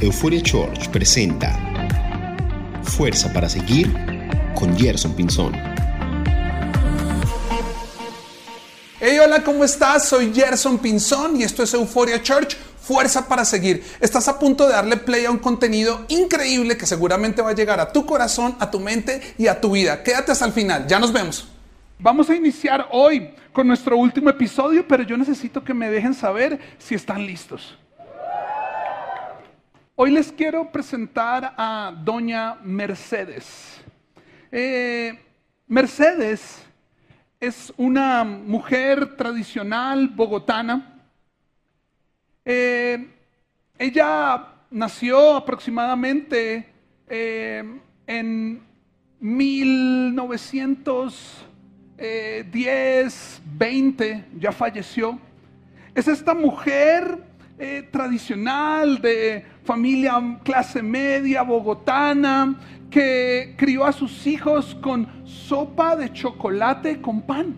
Euphoria Church presenta Fuerza para Seguir con Gerson Pinzón. Hey, hola, ¿cómo estás? Soy Gerson Pinzón y esto es Euphoria Church, Fuerza para Seguir. Estás a punto de darle play a un contenido increíble que seguramente va a llegar a tu corazón, a tu mente y a tu vida. Quédate hasta el final, ya nos vemos. Vamos a iniciar hoy con nuestro último episodio, pero yo necesito que me dejen saber si están listos. Hoy les quiero presentar a doña Mercedes. Eh, Mercedes es una mujer tradicional bogotana. Eh, ella nació aproximadamente eh, en 1910, 20, ya falleció. Es esta mujer tradicional de familia clase media bogotana que crió a sus hijos con sopa de chocolate con pan.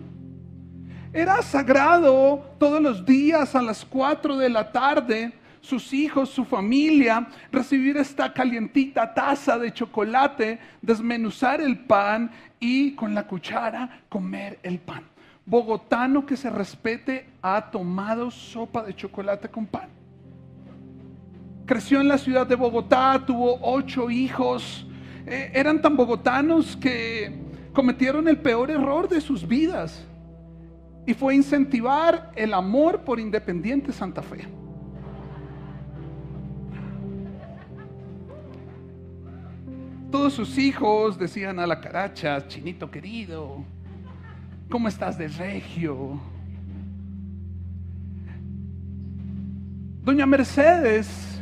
Era sagrado todos los días a las 4 de la tarde, sus hijos, su familia, recibir esta calientita taza de chocolate, desmenuzar el pan y con la cuchara comer el pan. Bogotano que se respete ha tomado sopa de chocolate con pan. Creció en la ciudad de Bogotá, tuvo ocho hijos. Eh, eran tan bogotanos que cometieron el peor error de sus vidas. Y fue incentivar el amor por Independiente Santa Fe. Todos sus hijos decían a la caracha, chinito querido, ¿cómo estás de regio? Doña Mercedes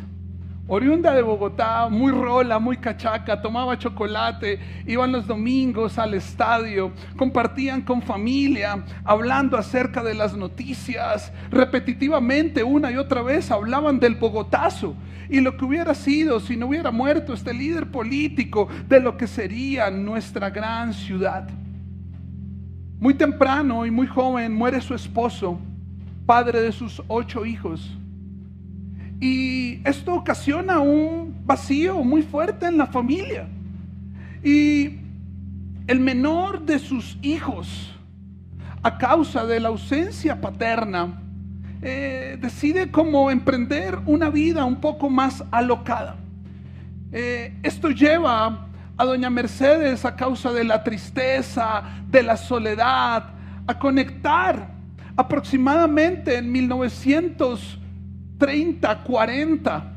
oriunda de Bogotá, muy rola, muy cachaca, tomaba chocolate, iban los domingos al estadio, compartían con familia, hablando acerca de las noticias, repetitivamente una y otra vez hablaban del Bogotazo y lo que hubiera sido si no hubiera muerto este líder político de lo que sería nuestra gran ciudad. Muy temprano y muy joven muere su esposo, padre de sus ocho hijos. Y esto ocasiona un vacío muy fuerte en la familia. Y el menor de sus hijos, a causa de la ausencia paterna, eh, decide como emprender una vida un poco más alocada. Eh, esto lleva a doña Mercedes a causa de la tristeza, de la soledad, a conectar aproximadamente en 1900 30, 40,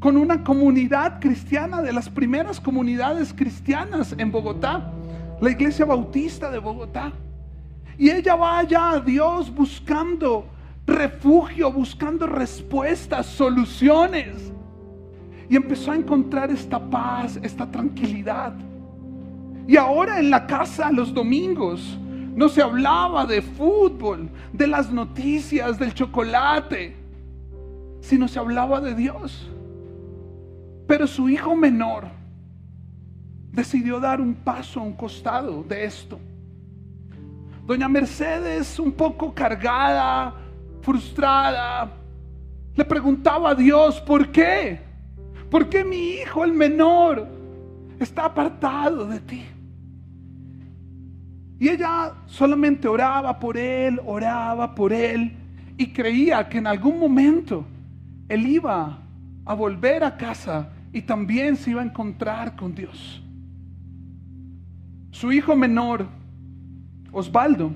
con una comunidad cristiana, de las primeras comunidades cristianas en Bogotá, la iglesia bautista de Bogotá. Y ella va allá a Dios buscando refugio, buscando respuestas, soluciones. Y empezó a encontrar esta paz, esta tranquilidad. Y ahora en la casa los domingos no se hablaba de fútbol, de las noticias, del chocolate sino se hablaba de Dios. Pero su hijo menor decidió dar un paso a un costado de esto. Doña Mercedes, un poco cargada, frustrada, le preguntaba a Dios, ¿por qué? ¿Por qué mi hijo, el menor, está apartado de ti? Y ella solamente oraba por él, oraba por él y creía que en algún momento él iba a volver a casa y también se iba a encontrar con Dios. Su hijo menor, Osvaldo,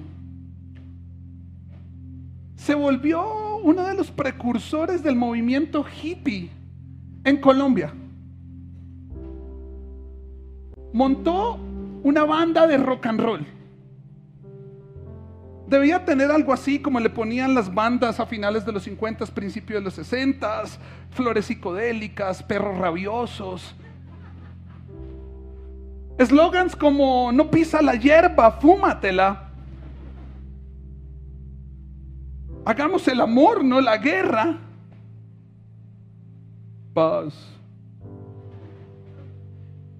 se volvió uno de los precursores del movimiento hippie en Colombia. Montó una banda de rock and roll. Debía tener algo así como le ponían las bandas a finales de los 50, principios de los 60, flores psicodélicas, perros rabiosos. Eslogans como no pisa la hierba, fúmatela. Hagamos el amor, no la guerra. Paz.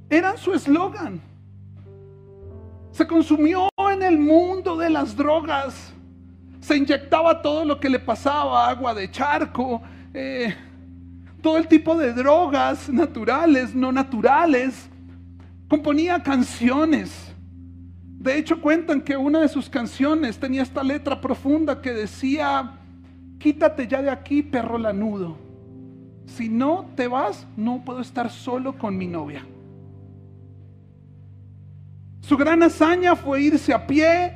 Eran su eslogan se consumió en el mundo de las drogas. Se inyectaba todo lo que le pasaba, agua de charco, eh, todo el tipo de drogas naturales, no naturales. Componía canciones. De hecho, cuentan que una de sus canciones tenía esta letra profunda que decía, quítate ya de aquí, perro lanudo. Si no te vas, no puedo estar solo con mi novia. Su gran hazaña fue irse a pie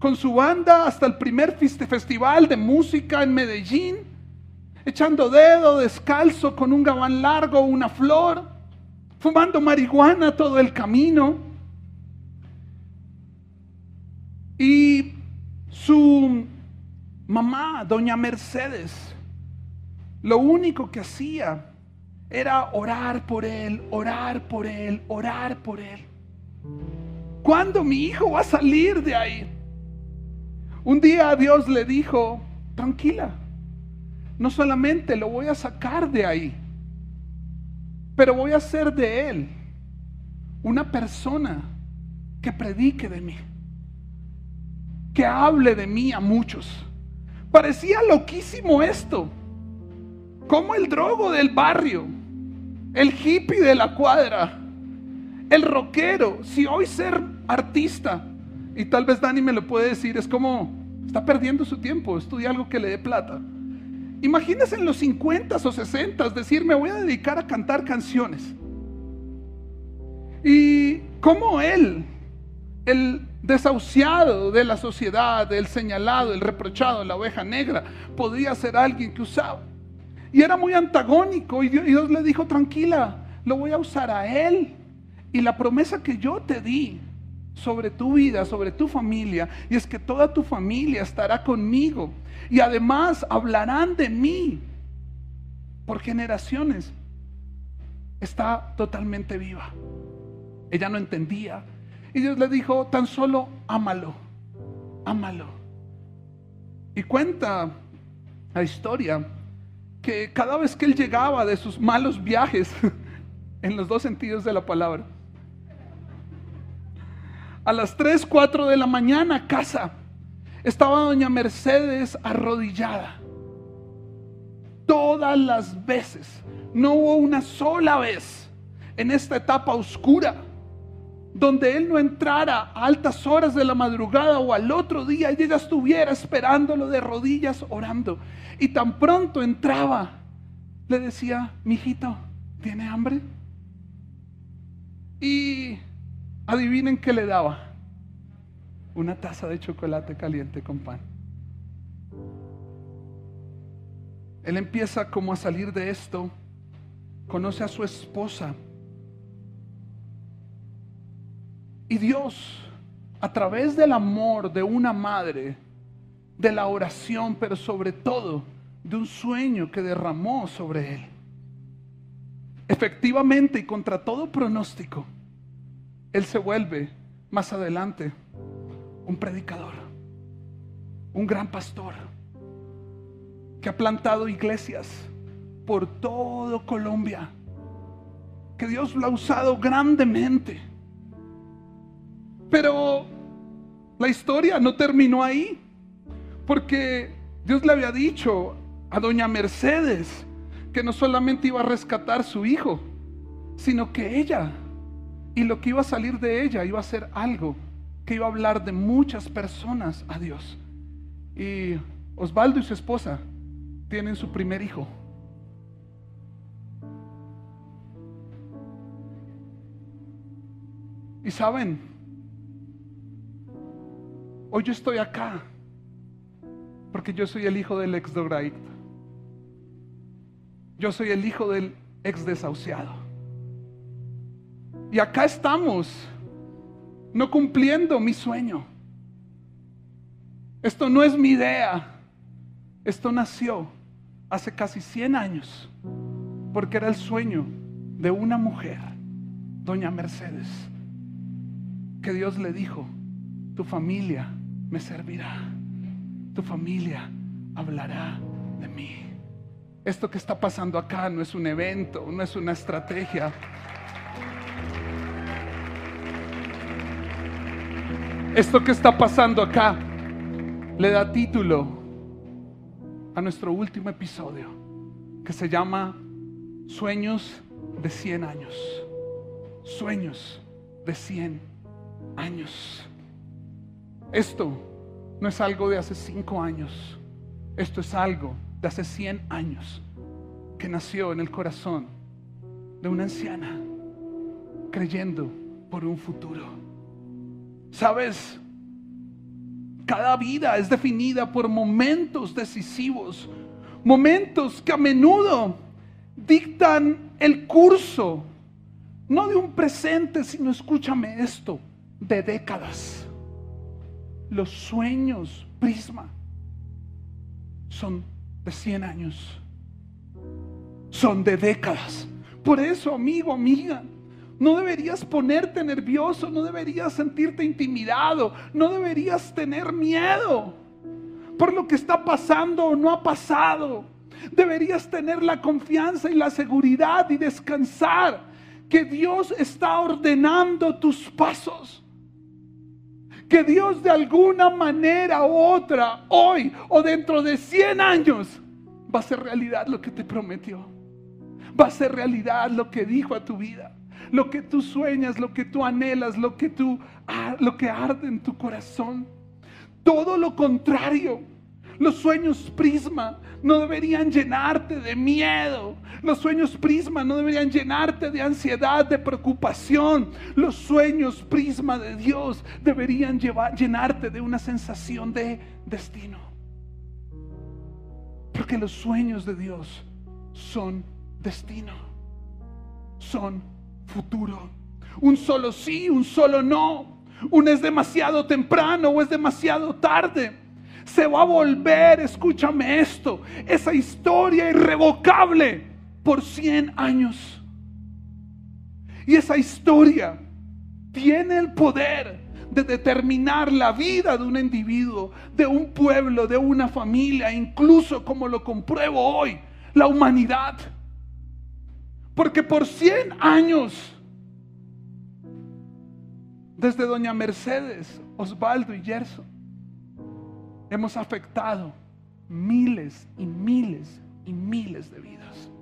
con su banda hasta el primer festival de música en Medellín, echando dedo descalzo con un gabán largo, una flor, fumando marihuana todo el camino. Y su mamá, doña Mercedes, lo único que hacía era orar por él, orar por él, orar por él. ¿Cuándo mi hijo va a salir de ahí? Un día Dios le dijo, tranquila, no solamente lo voy a sacar de ahí, pero voy a hacer de él una persona que predique de mí, que hable de mí a muchos. Parecía loquísimo esto, como el drogo del barrio, el hippie de la cuadra, el rockero, si hoy ser artista, y tal vez Dani me lo puede decir, es como, está perdiendo su tiempo, estudia algo que le dé plata. Imagínese en los 50 o 60 decir, me voy a dedicar a cantar canciones. Y como él, el desahuciado de la sociedad, el señalado, el reprochado, la oveja negra, podría ser alguien que usaba. Y era muy antagónico y Dios le dijo, tranquila, lo voy a usar a él y la promesa que yo te di sobre tu vida, sobre tu familia, y es que toda tu familia estará conmigo. Y además hablarán de mí por generaciones. Está totalmente viva. Ella no entendía. Y Dios le dijo, tan solo ámalo, ámalo. Y cuenta la historia que cada vez que él llegaba de sus malos viajes, en los dos sentidos de la palabra, a las 3, 4 de la mañana casa. Estaba doña Mercedes arrodillada. Todas las veces. No hubo una sola vez en esta etapa oscura donde él no entrara a altas horas de la madrugada o al otro día y ella estuviera esperándolo de rodillas orando. Y tan pronto entraba, le decía, mijito, ¿tiene hambre? Y Adivinen qué le daba. Una taza de chocolate caliente con pan. Él empieza como a salir de esto, conoce a su esposa. Y Dios, a través del amor de una madre, de la oración, pero sobre todo de un sueño que derramó sobre él, efectivamente y contra todo pronóstico, él se vuelve más adelante un predicador, un gran pastor, que ha plantado iglesias por todo Colombia, que Dios lo ha usado grandemente. Pero la historia no terminó ahí, porque Dios le había dicho a doña Mercedes que no solamente iba a rescatar su hijo, sino que ella y lo que iba a salir de ella iba a ser algo que iba a hablar de muchas personas a Dios. Y Osvaldo y su esposa tienen su primer hijo. Y saben, hoy yo estoy acá porque yo soy el hijo del ex. Yo soy el hijo del ex desahuciado. Y acá estamos, no cumpliendo mi sueño. Esto no es mi idea. Esto nació hace casi 100 años, porque era el sueño de una mujer, doña Mercedes, que Dios le dijo, tu familia me servirá, tu familia hablará de mí. Esto que está pasando acá no es un evento, no es una estrategia. Esto que está pasando acá le da título a nuestro último episodio, que se llama Sueños de 100 años. Sueños de 100 años. Esto no es algo de hace 5 años. Esto es algo de hace 100 años que nació en el corazón de una anciana creyendo por un futuro. ¿Sabes? Cada vida es definida por momentos decisivos, momentos que a menudo dictan el curso, no de un presente, sino escúchame esto, de décadas. Los sueños, prisma, son de 100 años, son de décadas. Por eso, amigo, amiga, no deberías ponerte nervioso, no deberías sentirte intimidado, no deberías tener miedo por lo que está pasando o no ha pasado. Deberías tener la confianza y la seguridad y descansar que Dios está ordenando tus pasos. Que Dios de alguna manera u otra, hoy o dentro de 100 años, va a ser realidad lo que te prometió. Va a ser realidad lo que dijo a tu vida lo que tú sueñas, lo que tú anhelas, lo que tú lo que arde en tu corazón. Todo lo contrario. Los sueños prisma no deberían llenarte de miedo. Los sueños prisma no deberían llenarte de ansiedad, de preocupación. Los sueños prisma de Dios deberían llenarte de una sensación de destino. Porque los sueños de Dios son destino. Son futuro. Un solo sí, un solo no. Un es demasiado temprano o es demasiado tarde. Se va a volver, escúchame esto, esa historia irrevocable por 100 años. Y esa historia tiene el poder de determinar la vida de un individuo, de un pueblo, de una familia, incluso como lo compruebo hoy, la humanidad. Porque por 100 años, desde doña Mercedes, Osvaldo y Gerson, hemos afectado miles y miles y miles de vidas.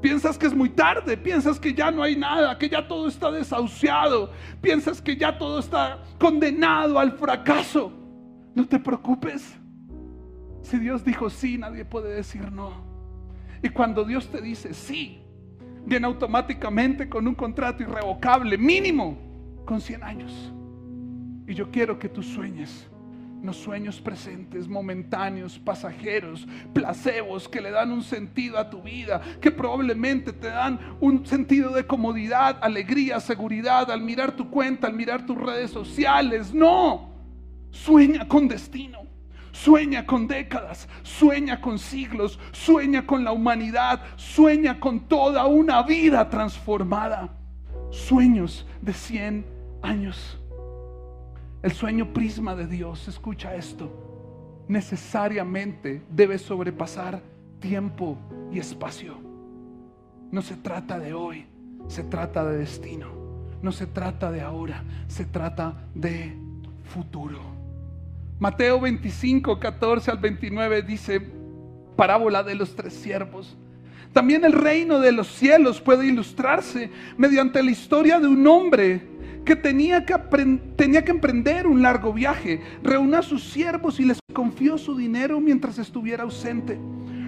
Piensas que es muy tarde, piensas que ya no hay nada, que ya todo está desahuciado, piensas que ya todo está condenado al fracaso. No te preocupes. Si Dios dijo sí, nadie puede decir no. Y cuando Dios te dice sí, viene automáticamente con un contrato irrevocable, mínimo, con 100 años. Y yo quiero que tú sueñes, no sueños presentes, momentáneos, pasajeros, placebos que le dan un sentido a tu vida, que probablemente te dan un sentido de comodidad, alegría, seguridad al mirar tu cuenta, al mirar tus redes sociales. No, sueña con destino. Sueña con décadas, sueña con siglos, sueña con la humanidad, sueña con toda una vida transformada. Sueños de 100 años. El sueño prisma de Dios, escucha esto, necesariamente debe sobrepasar tiempo y espacio. No se trata de hoy, se trata de destino. No se trata de ahora, se trata de futuro. Mateo 25, 14 al 29 dice, parábola de los tres siervos. También el reino de los cielos puede ilustrarse mediante la historia de un hombre que tenía que, tenía que emprender un largo viaje. Reúna a sus siervos y les confió su dinero mientras estuviera ausente.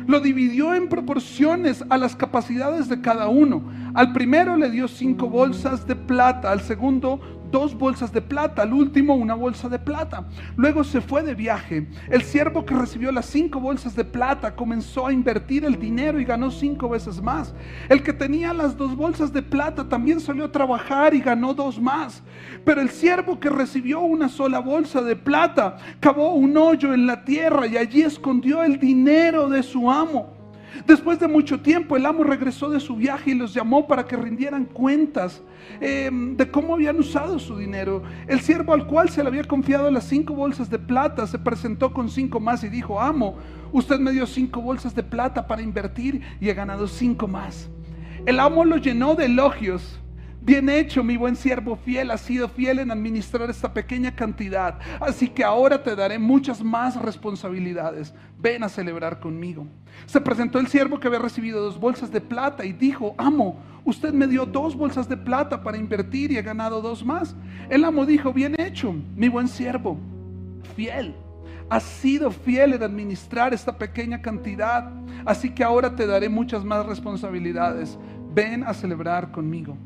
Lo dividió en proporciones a las capacidades de cada uno. Al primero le dio cinco bolsas de plata, al segundo dos bolsas de plata, al último una bolsa de plata. Luego se fue de viaje. El siervo que recibió las cinco bolsas de plata comenzó a invertir el dinero y ganó cinco veces más. El que tenía las dos bolsas de plata también salió a trabajar y ganó dos más. Pero el siervo que recibió una sola bolsa de plata cavó un hoyo en la tierra y allí escondió el dinero de su amo. Después de mucho tiempo, el amo regresó de su viaje y los llamó para que rindieran cuentas em, de cómo habían usado su dinero. El siervo al cual se le había confiado las cinco bolsas de plata se presentó con cinco más y dijo, amo, usted me dio cinco bolsas de plata para invertir y he ganado cinco más. El amo lo llenó de elogios, Bien hecho, mi buen siervo fiel, has sido fiel en administrar esta pequeña cantidad, así que ahora te daré muchas más responsabilidades. Ven a celebrar conmigo. Se presentó el siervo que había recibido dos bolsas de plata y dijo, amo, usted me dio dos bolsas de plata para invertir y he ganado dos más. El amo dijo, bien hecho, mi buen siervo, fiel. Has sido fiel en administrar esta pequeña cantidad, así que ahora te daré muchas más responsabilidades. Ven a celebrar conmigo.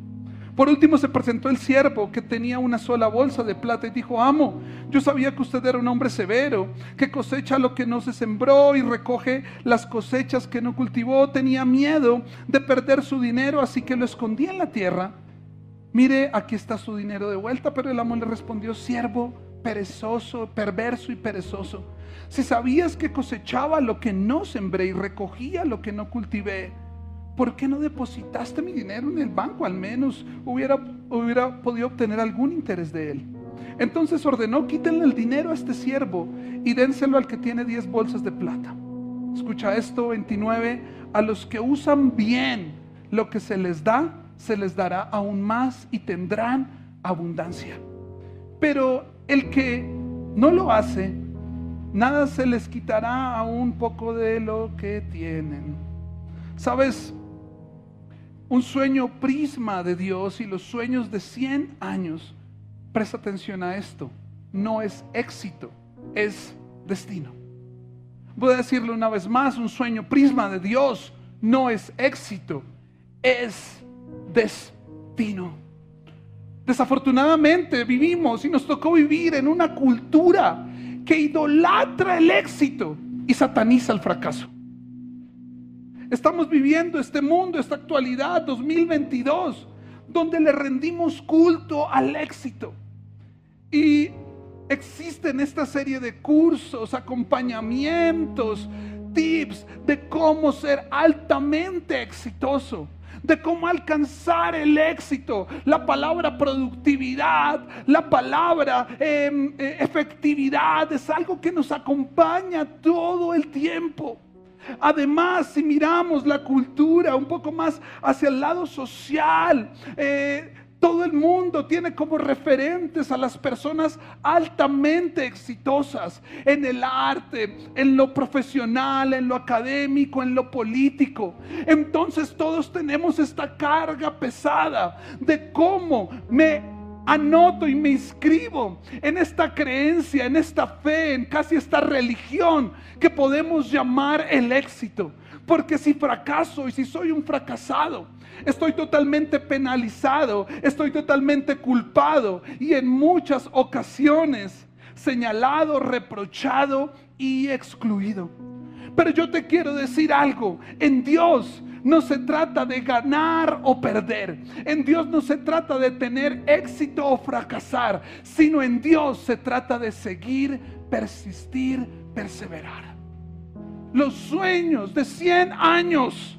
Por último se presentó el siervo que tenía una sola bolsa de plata y dijo, amo, yo sabía que usted era un hombre severo, que cosecha lo que no se sembró y recoge las cosechas que no cultivó. Tenía miedo de perder su dinero, así que lo escondí en la tierra. Mire, aquí está su dinero de vuelta, pero el amo le respondió, siervo perezoso, perverso y perezoso. Si sabías que cosechaba lo que no sembré y recogía lo que no cultivé, ¿por qué no depositaste mi dinero en el banco? Al menos hubiera, hubiera podido obtener algún interés de él. Entonces ordenó, quítenle el dinero a este siervo y dénselo al que tiene 10 bolsas de plata. Escucha esto, 29, a los que usan bien lo que se les da, se les dará aún más y tendrán abundancia. Pero el que no lo hace, nada se les quitará a un poco de lo que tienen. Sabes, un sueño prisma de Dios y los sueños de 100 años, presta atención a esto, no es éxito, es destino. Voy a decirlo una vez más, un sueño prisma de Dios no es éxito, es destino. Desafortunadamente vivimos y nos tocó vivir en una cultura que idolatra el éxito y sataniza el fracaso. Estamos viviendo este mundo, esta actualidad 2022, donde le rendimos culto al éxito. Y existen esta serie de cursos, acompañamientos, tips de cómo ser altamente exitoso de cómo alcanzar el éxito. La palabra productividad, la palabra em, eh, efectividad es algo que nos acompaña todo el tiempo. Además, si miramos la cultura un poco más hacia el lado social, eh, todo el mundo tiene como referentes a las personas altamente exitosas en el arte, en lo profesional, en lo académico, en lo político. Entonces todos tenemos esta carga pesada de cómo me anoto y me inscribo en esta creencia, en esta fe, en casi esta religión que podemos llamar el éxito. Porque si fracaso y si soy un fracasado, estoy totalmente penalizado, estoy totalmente culpado y en muchas ocasiones señalado, reprochado y excluido. Pero yo te quiero decir algo, en Dios no se trata de ganar o perder. En Dios no se trata de tener éxito o fracasar, sino en Dios se trata de seguir, persistir, perseverar. Los sueños de 100 años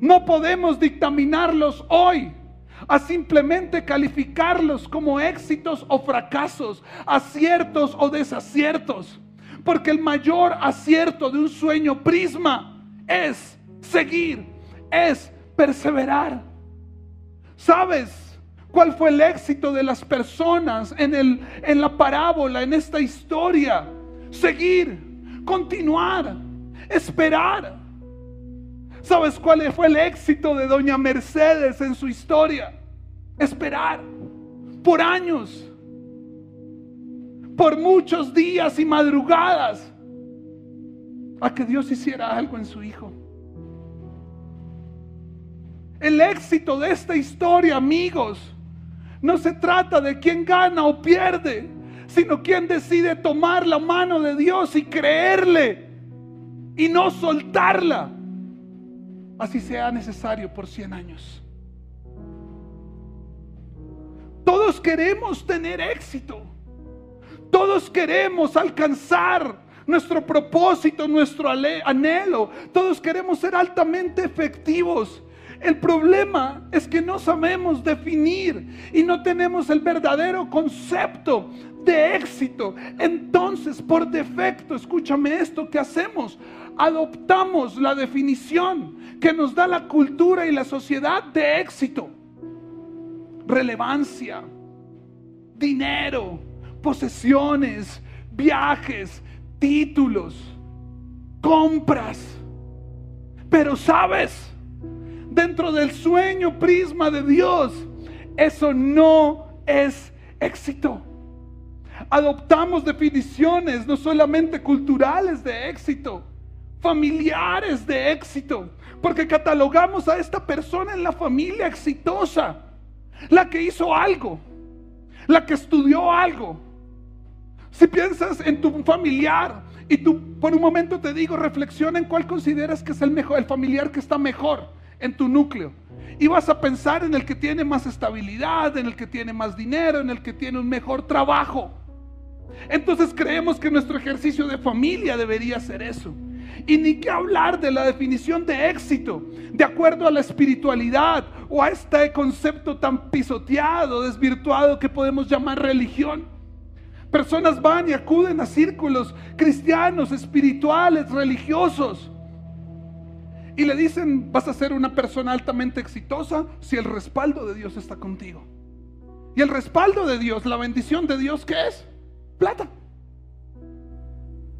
no podemos dictaminarlos hoy a simplemente calificarlos como éxitos o fracasos, aciertos o desaciertos. Porque el mayor acierto de un sueño prisma es seguir, es perseverar. ¿Sabes cuál fue el éxito de las personas en, el, en la parábola, en esta historia? Seguir, continuar, esperar. ¿Sabes cuál fue el éxito de doña Mercedes en su historia? Esperar por años, por muchos días y madrugadas, a que Dios hiciera algo en su hijo. El éxito de esta historia, amigos, no se trata de quién gana o pierde, sino quién decide tomar la mano de Dios y creerle y no soltarla así sea necesario por 100 años. Todos queremos tener éxito. Todos queremos alcanzar nuestro propósito, nuestro anhelo. Todos queremos ser altamente efectivos. El problema es que no sabemos definir y no tenemos el verdadero concepto de éxito. Entonces, por defecto, escúchame esto, ¿qué hacemos? Adoptamos la definición que nos da la cultura y la sociedad de éxito. relevancia, dinero, posesiones, viajes, títulos, compras. Pero sabes, dentro del sueño prisma de Dios, eso no es éxito. Adoptamos definiciones no solamente culturales de éxito, familiares de éxito, porque catalogamos a esta persona en la familia exitosa, la que hizo algo, la que estudió algo. Si piensas en tu familiar y tú por un momento te digo, reflexiona en cuál consideras que es el mejor, el familiar que está mejor en tu núcleo. Y vas a pensar en el que tiene más estabilidad, en el que tiene más dinero, en el que tiene un mejor trabajo. Entonces creemos que nuestro ejercicio de familia debería ser eso. Y ni que hablar de la definición de éxito, de acuerdo a la espiritualidad o a este concepto tan pisoteado, desvirtuado que podemos llamar religión. Personas van y acuden a círculos cristianos, espirituales, religiosos. Y le dicen, vas a ser una persona altamente exitosa si el respaldo de Dios está contigo. Y el respaldo de Dios, la bendición de Dios, ¿qué es? Plata.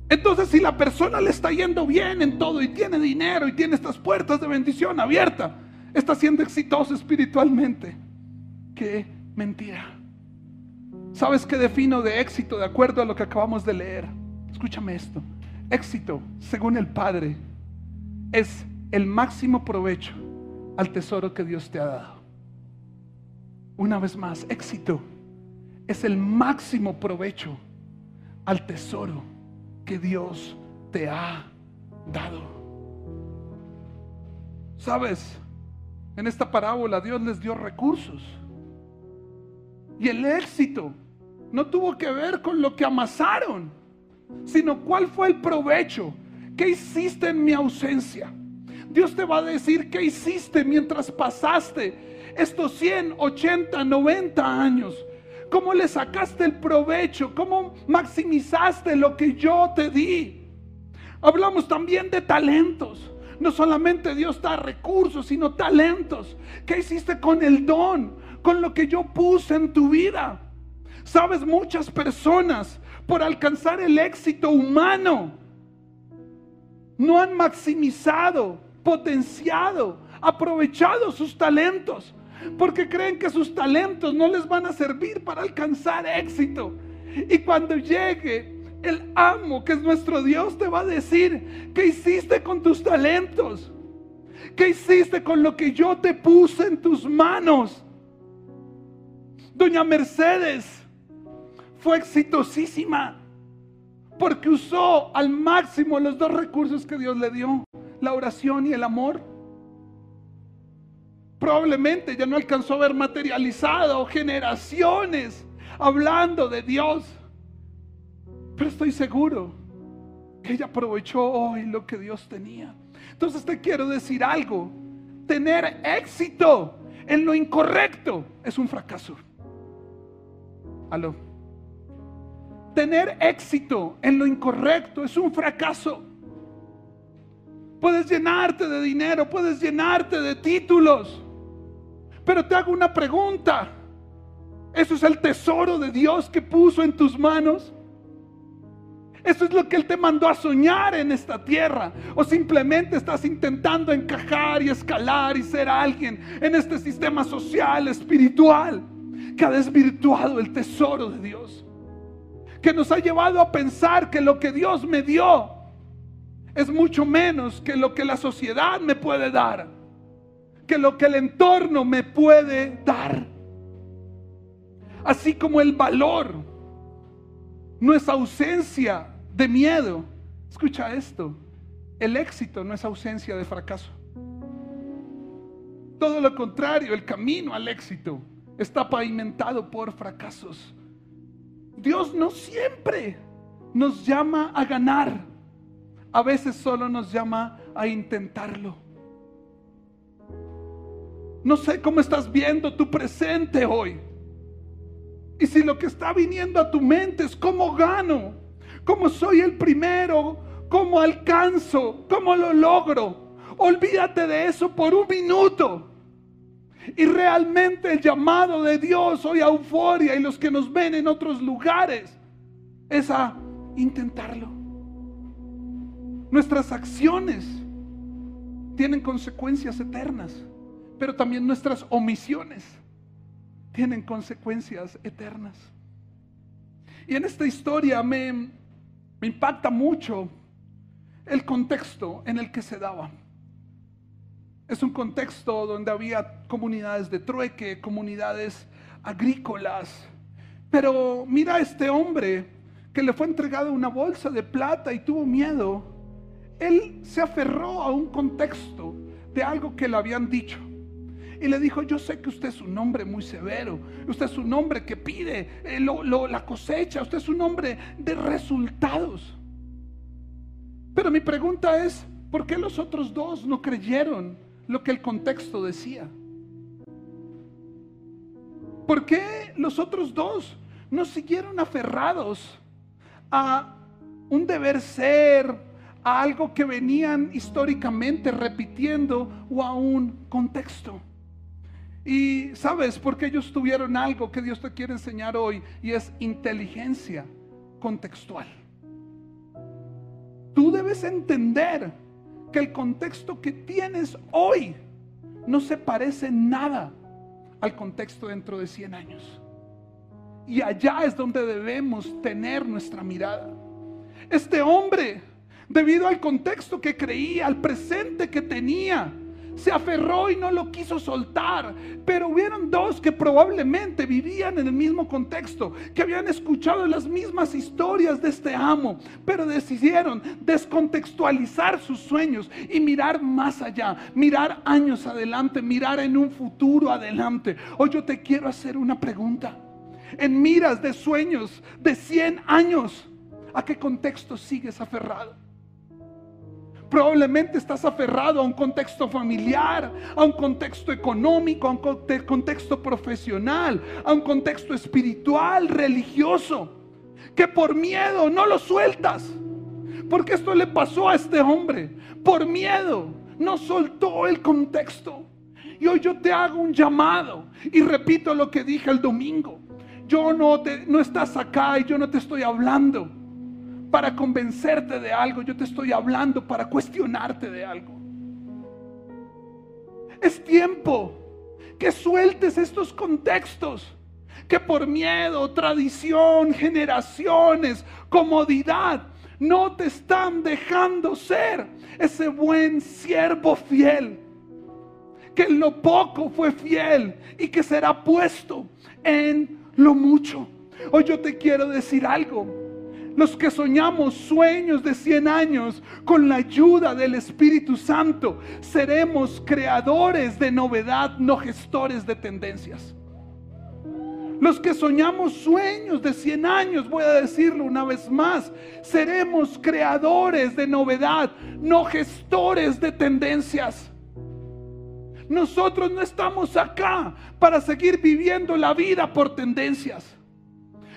Entonces, si la persona le está yendo bien en todo y tiene dinero y tiene estas puertas de bendición abiertas, está siendo exitoso espiritualmente. Qué mentira. ¿Sabes qué defino de éxito de acuerdo a lo que acabamos de leer? Escúchame esto. Éxito, según el Padre, es el máximo provecho al tesoro que Dios te ha dado. Una vez más, éxito es el máximo provecho al tesoro que Dios te ha dado. ¿Sabes? En esta parábola Dios les dio recursos. Y el éxito no tuvo que ver con lo que amasaron, sino cuál fue el provecho. ¿Qué hiciste en mi ausencia? Dios te va a decir qué hiciste mientras pasaste estos 100, 80, 90 años. ¿Cómo le sacaste el provecho? ¿Cómo maximizaste lo que yo te di? Hablamos también de talentos. No solamente Dios da recursos, sino talentos. ¿Qué hiciste con el don? Con lo que yo puse en tu vida. Sabes, muchas personas por alcanzar el éxito humano no han maximizado, potenciado, aprovechado sus talentos porque creen que sus talentos no les van a servir para alcanzar éxito. Y cuando llegue el amo, que es nuestro Dios, te va a decir, ¿qué hiciste con tus talentos? ¿Qué hiciste con lo que yo te puse en tus manos? Doña Mercedes fue exitosísima porque usó al máximo los dos recursos que Dios le dio, la oración y el amor probablemente ya no alcanzó a ver materializado generaciones hablando de Dios. Pero estoy seguro que ella aprovechó hoy lo que Dios tenía. Entonces te quiero decir algo. Tener éxito en lo incorrecto es un fracaso. Aló. Tener éxito en lo incorrecto es un fracaso. Puedes llenarte de dinero, puedes llenarte de títulos, pero te hago una pregunta. ¿Eso es el tesoro de Dios que puso en tus manos? ¿Eso es lo que Él te mandó a soñar en esta tierra? ¿O simplemente estás intentando encajar y escalar y ser alguien en este sistema social, espiritual, que ha desvirtuado el tesoro de Dios? Que nos ha llevado a pensar que lo que Dios me dio es mucho menos que lo que la sociedad me puede dar que lo que el entorno me puede dar. Así como el valor no es ausencia de miedo. Escucha esto, el éxito no es ausencia de fracaso. Todo lo contrario, el camino al éxito está pavimentado por fracasos. Dios no siempre nos llama a ganar, a veces solo nos llama a intentarlo. No sé cómo estás viendo tu presente hoy. Y si lo que está viniendo a tu mente es cómo gano, cómo soy el primero, cómo alcanzo, cómo lo logro, olvídate de eso por un minuto Y realmente el llamado de Dios hoy a Euforia y los que nos ven en otros lugares es a intentarlo. Nuestras acciones tienen consecuencias eternas, pero también nuestras omisiones tienen consecuencias eternas. Y en esta historia me, me impacta mucho el contexto en el que se daba. Es un contexto donde había comunidades de trueque, comunidades agrícolas. Pero mira a este hombre que le fue entregada una bolsa de plata y tuvo miedo. Él se aferró a un contexto de algo que le habían dicho. Y le dijo, yo sé que usted es un hombre muy severo, usted es un hombre que pide eh, la cosecha, usted es un hombre de resultados. Pero mi pregunta es, ¿por qué los otros dos no creyeron lo que el contexto decía? ¿Por qué los otros dos no siguieron aferrados a un deber ser, a algo que venían históricamente repitiendo o a un contexto? Y sabes, porque ellos tuvieron algo que Dios te quiere enseñar hoy y es inteligencia contextual. Tú debes entender que el contexto que tienes hoy no se parece nada al contexto dentro de 100 años. Y allá es donde debemos tener nuestra mirada. Este hombre, debido al contexto que creía, al presente que tenía, se aferró y no lo quiso soltar. Pero hubieron dos que probablemente vivían en el mismo contexto, que habían escuchado las mismas historias de este amo, pero decidieron descontextualizar sus sueños y mirar más allá, mirar años adelante, mirar en un futuro adelante. Hoy yo te quiero hacer una pregunta. En miras de sueños de 100 años, ¿a qué contexto sigues aferrado? Probablemente estás aferrado a un contexto familiar, a un contexto económico, a un contexto profesional, a un contexto espiritual, religioso, que por miedo no lo sueltas. Porque esto le pasó a este hombre. Por miedo no soltó el contexto. Y hoy yo te hago un llamado y repito lo que dije el domingo. Yo no te no estás acá y yo no te estoy hablando para convencerte de algo, yo te estoy hablando para cuestionarte de algo. Es tiempo que sueltes estos contextos que por miedo, tradición, generaciones, comodidad, no te están dejando ser ese buen siervo fiel, que en lo poco fue fiel y que será puesto en lo mucho. Hoy yo te quiero decir algo. Los que soñamos sueños de 100 años con la ayuda del Espíritu Santo, seremos creadores de novedad, no gestores de tendencias. Los que soñamos sueños de 100 años, voy a decirlo una vez más, seremos creadores de novedad, no gestores de tendencias. Nosotros no estamos acá para seguir viviendo la vida por tendencias.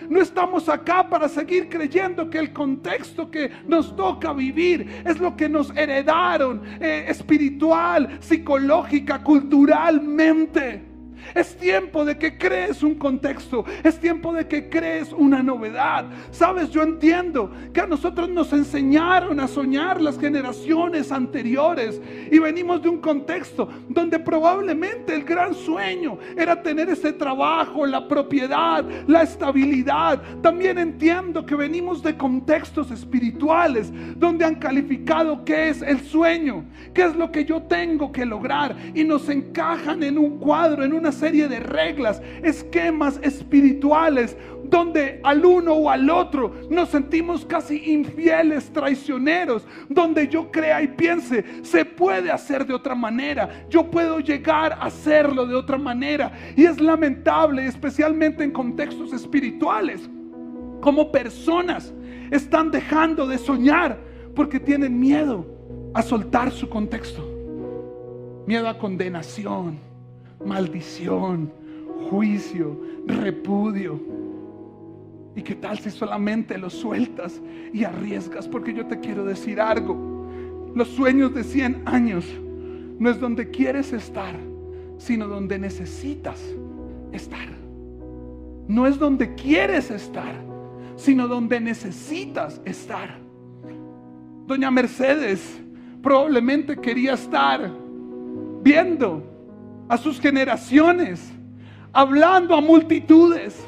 No estamos acá para seguir creyendo que el contexto que nos toca vivir es lo que nos heredaron eh, espiritual, psicológica, culturalmente. Es tiempo de que crees un contexto. Es tiempo de que crees una novedad. Sabes, yo entiendo que a nosotros nos enseñaron a soñar las generaciones anteriores. Y venimos de un contexto donde probablemente el gran sueño era tener ese trabajo, la propiedad, la estabilidad. También entiendo que venimos de contextos espirituales donde han calificado qué es el sueño, qué es lo que yo tengo que lograr. Y nos encajan en un cuadro, en una serie de reglas, esquemas espirituales, donde al uno o al otro nos sentimos casi infieles, traicioneros, donde yo crea y piense, se puede hacer de otra manera, yo puedo llegar a hacerlo de otra manera. Y es lamentable, especialmente en contextos espirituales, como personas están dejando de soñar porque tienen miedo a soltar su contexto. Miedo a condenación, maldición, juicio, repudio. ¿Y qué tal si solamente lo sueltas y arriesgas? Porque yo te quiero decir algo. Los sueños de 100 años no es donde quieres estar, sino donde necesitas estar. No es donde quieres estar, sino donde necesitas estar. Doña Mercedes probablemente quería estar viendo a sus generaciones, hablando a multitudes.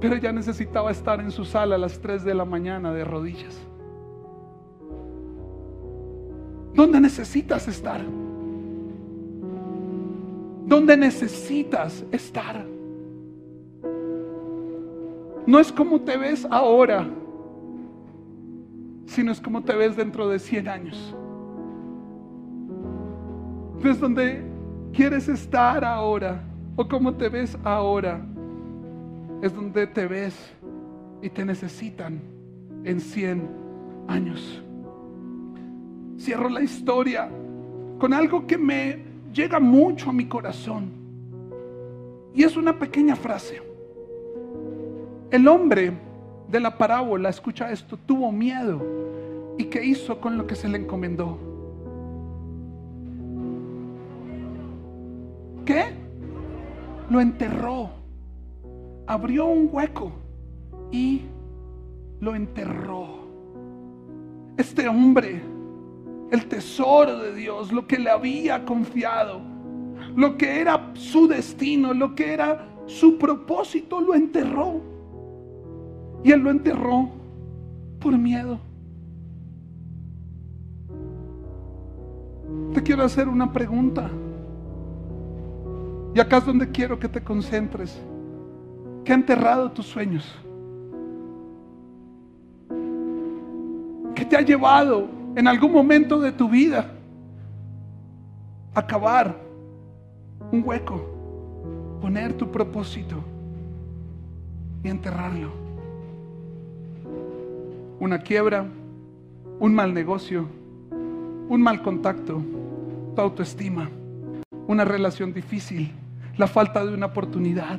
Pero ella necesitaba estar en su sala a las 3 de la mañana de rodillas. ¿Dónde necesitas estar? ¿Dónde necesitas estar? No es como te ves ahora, sino es como te ves dentro de 100 años. No es donde quieres estar ahora o cómo te ves ahora. Es donde te ves y te necesitan en 100 años. Cierro la historia con algo que me llega mucho a mi corazón. Y es una pequeña frase. El hombre de la parábola, escucha esto, tuvo miedo. ¿Y qué hizo con lo que se le encomendó? ¿Qué? Lo enterró. Abrió un hueco y lo enterró. Este hombre, el tesoro de Dios, lo que le había confiado, lo que era su destino, lo que era su propósito, lo enterró. Y él lo enterró por miedo. Te quiero hacer una pregunta. Y acá es donde quiero que te concentres. ¿Qué ha enterrado tus sueños? ¿Qué te ha llevado en algún momento de tu vida a cavar un hueco, poner tu propósito y enterrarlo? Una quiebra, un mal negocio, un mal contacto, tu autoestima, una relación difícil la falta de una oportunidad,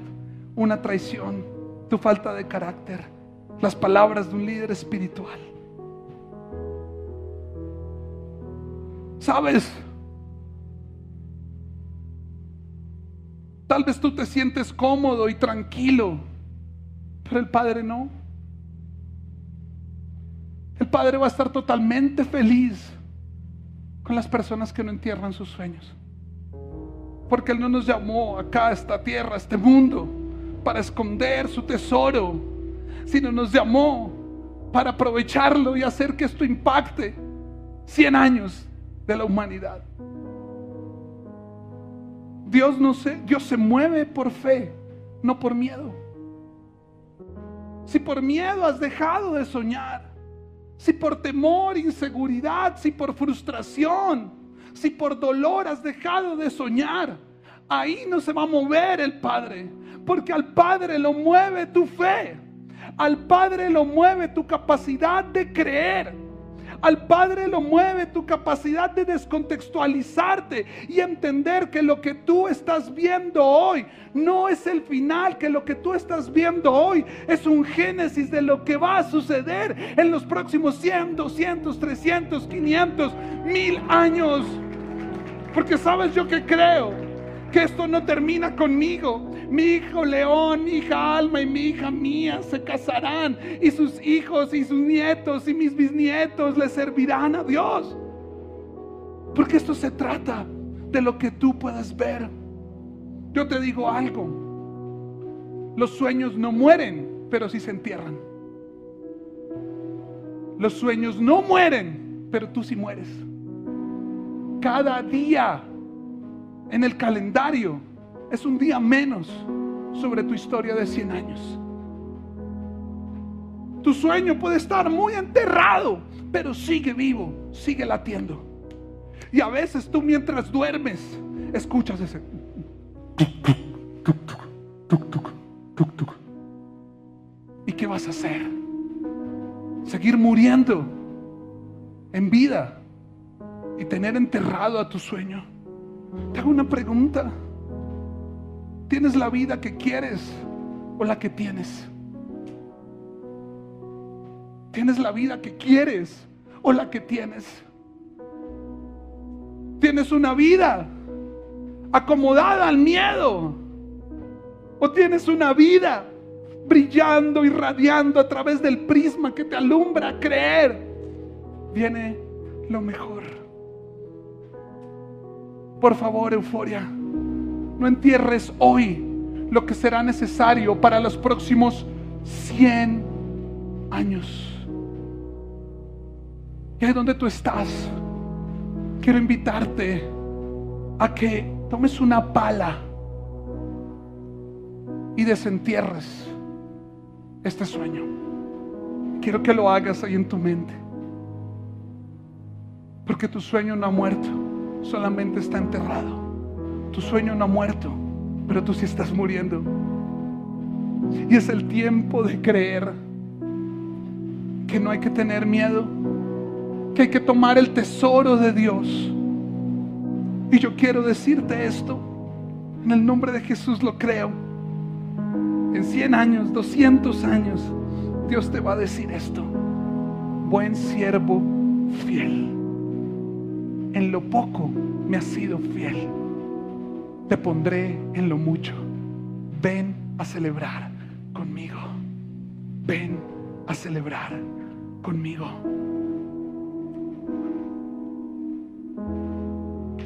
una traición, tu falta de carácter, las palabras de un líder espiritual. ¿Sabes? Tal vez tú te sientes cómodo y tranquilo, pero el Padre no. El Padre va a estar totalmente feliz con las personas que no entierran sus sueños. Porque Él no nos llamó acá a esta tierra, a este mundo, para esconder su tesoro, sino nos llamó para aprovecharlo y hacer que esto impacte 100 años de la humanidad. Dios no se, Dios se mueve por fe, no por miedo. Si por miedo has dejado de soñar, si por temor, inseguridad, si por frustración, si por dolor has dejado de soñar, ahí no se va a mover el Padre, porque al Padre lo mueve tu fe, al Padre lo mueve tu capacidad de creer. Al Padre lo mueve tu capacidad de descontextualizarte y entender que lo que tú estás viendo hoy no es el final, que lo que tú estás viendo hoy es un génesis de lo que va a suceder en los próximos 100, 200, 300, 500, mil años. Porque sabes yo que creo que esto no termina conmigo. Mi hijo León, mi hija Alma y mi hija Mía se casarán y sus hijos y sus nietos y mis bisnietos le servirán a Dios. Porque esto se trata de lo que tú puedes ver. Yo te digo algo. Los sueños no mueren, pero sí se entierran. Los sueños no mueren, pero tú sí mueres cada día en el calendario es un día menos sobre tu historia de 100 años. Tu sueño puede estar muy enterrado, pero sigue vivo, sigue latiendo. Y a veces tú mientras duermes, escuchas ese... ¿Y qué vas a hacer? Seguir muriendo en vida y tener enterrado a tu sueño. Te hago una pregunta. ¿Tienes la vida que quieres o la que tienes? ¿Tienes la vida que quieres o la que tienes? ¿Tienes una vida acomodada al miedo. O tienes una vida brillando y radiando a través del prisma que te alumbra a creer. Viene lo mejor. Por favor, euforia, no entierres hoy lo que será necesario para los próximos 100 años. Y ahí donde tú estás, quiero invitarte a que tomes una pala y desentierres este sueño. Quiero que lo hagas ahí en tu mente. Porque tu sueño no ha muerto, solamente está enterrado. Tu sueño no ha muerto, pero tú sí estás muriendo. Y es el tiempo de creer que no hay que tener miedo, que hay que tomar el tesoro de Dios. Y yo quiero decirte esto, en el nombre de Jesús lo creo. En 100 años, 200 años, Dios te va a decir esto. Buen siervo fiel. En lo poco me has sido fiel. Te pondré en lo mucho. Ven a celebrar conmigo. Ven a celebrar conmigo.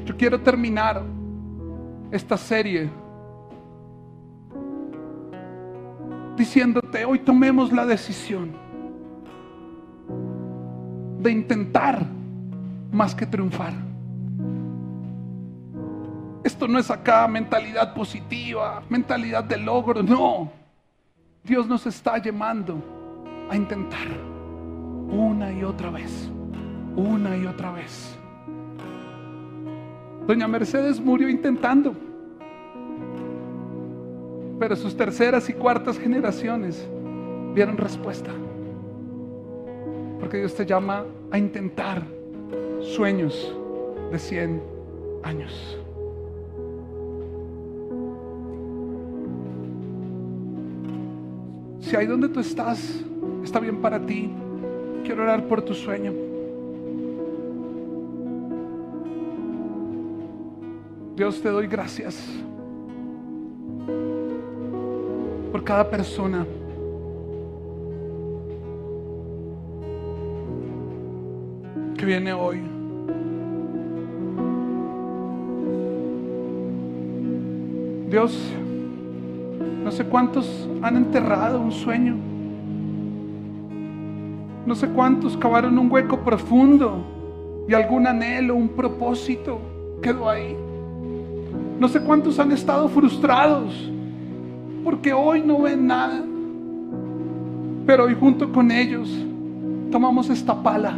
Yo quiero terminar esta serie diciéndote, hoy tomemos la decisión de intentar más que triunfar. Esto no es acá mentalidad positiva, mentalidad de logro, no. Dios nos está llamando a intentar una y otra vez, una y otra vez. Doña Mercedes murió intentando, pero sus terceras y cuartas generaciones vieron respuesta. Porque Dios te llama a intentar sueños de 100 años. Si ahí donde tú estás está bien para ti, quiero orar por tu sueño. Dios te doy gracias por cada persona. Viene hoy. Dios, no sé cuántos han enterrado un sueño. No sé cuántos cavaron un hueco profundo y algún anhelo, un propósito quedó ahí. No sé cuántos han estado frustrados porque hoy no ven nada. Pero hoy junto con ellos tomamos esta pala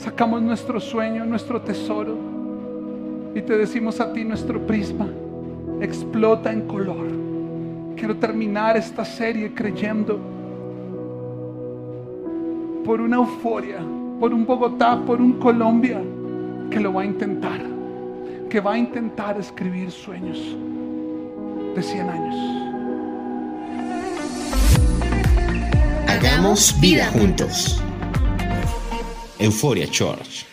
sacamos nuestro sueño, nuestro tesoro y te decimos a ti nuestro prisma, explota en color. Quiero terminar esta serie creyendo por una euforia, por un Bogotá, por un Colombia que lo va a intentar, que va a intentar escribir sueños de 100 años. Hagamos vida juntos. Euphoria Church.